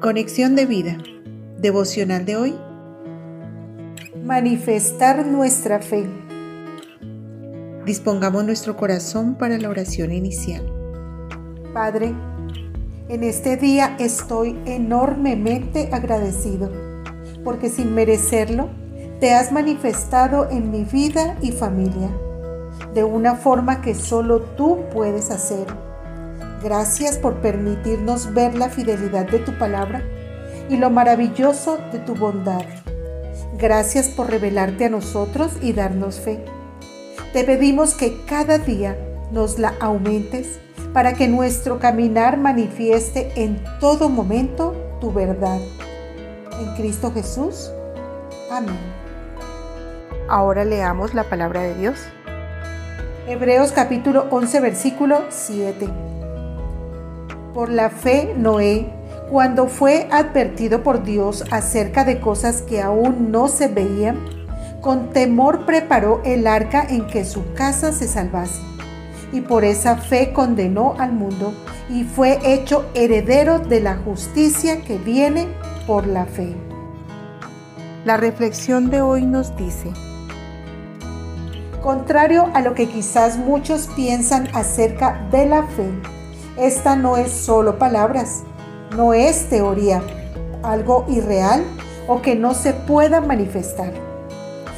Conexión de vida. Devocional de hoy. Manifestar nuestra fe. Dispongamos nuestro corazón para la oración inicial. Padre, en este día estoy enormemente agradecido porque sin merecerlo te has manifestado en mi vida y familia de una forma que solo tú puedes hacer. Gracias por permitirnos ver la fidelidad de tu palabra y lo maravilloso de tu bondad. Gracias por revelarte a nosotros y darnos fe. Te pedimos que cada día nos la aumentes para que nuestro caminar manifieste en todo momento tu verdad. En Cristo Jesús. Amén. Ahora leamos la palabra de Dios. Hebreos capítulo 11 versículo 7. Por la fe Noé, cuando fue advertido por Dios acerca de cosas que aún no se veían, con temor preparó el arca en que su casa se salvase. Y por esa fe condenó al mundo y fue hecho heredero de la justicia que viene por la fe. La reflexión de hoy nos dice, Contrario a lo que quizás muchos piensan acerca de la fe, esta no es solo palabras, no es teoría, algo irreal o que no se pueda manifestar.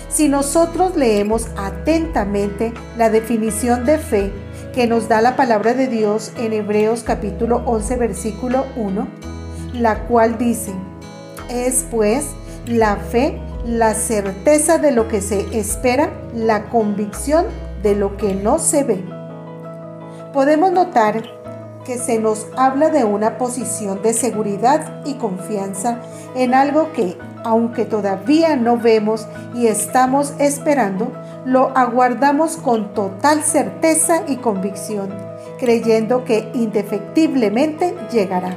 Si nosotros leemos atentamente la definición de fe que nos da la palabra de Dios en Hebreos capítulo 11 versículo 1, la cual dice, es pues la fe la certeza de lo que se espera, la convicción de lo que no se ve. Podemos notar que se nos habla de una posición de seguridad y confianza en algo que, aunque todavía no vemos y estamos esperando, lo aguardamos con total certeza y convicción, creyendo que indefectiblemente llegará.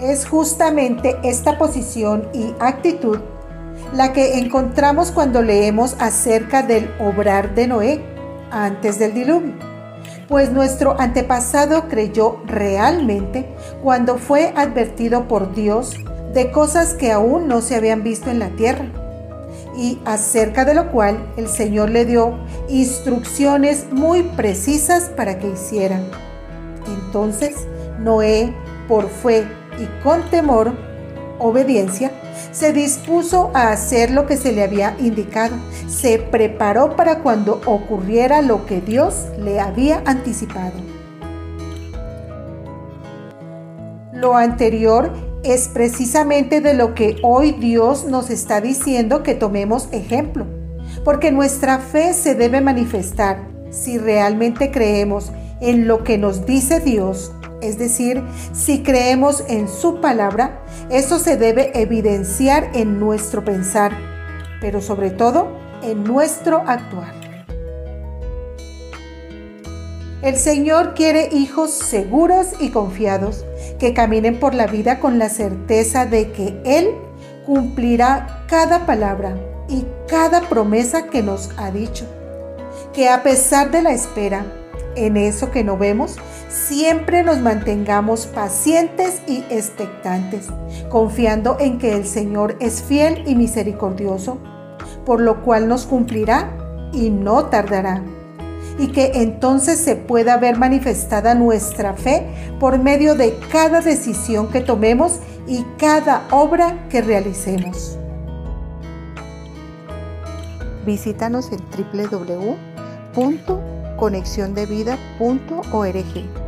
Es justamente esta posición y actitud la que encontramos cuando leemos acerca del obrar de Noé antes del diluvio, pues nuestro antepasado creyó realmente cuando fue advertido por Dios de cosas que aún no se habían visto en la tierra y acerca de lo cual el Señor le dio instrucciones muy precisas para que hicieran. Entonces Noé, por fe y con temor, obediencia, se dispuso a hacer lo que se le había indicado. Se preparó para cuando ocurriera lo que Dios le había anticipado. Lo anterior es precisamente de lo que hoy Dios nos está diciendo que tomemos ejemplo, porque nuestra fe se debe manifestar si realmente creemos en lo que nos dice Dios es decir, si creemos en su palabra, eso se debe evidenciar en nuestro pensar, pero sobre todo en nuestro actuar. El Señor quiere hijos seguros y confiados, que caminen por la vida con la certeza de que Él cumplirá cada palabra y cada promesa que nos ha dicho, que a pesar de la espera, en eso que no vemos, siempre nos mantengamos pacientes y expectantes, confiando en que el Señor es fiel y misericordioso, por lo cual nos cumplirá y no tardará. Y que entonces se pueda ver manifestada nuestra fe por medio de cada decisión que tomemos y cada obra que realicemos. Visítanos en www conexiondevida.org.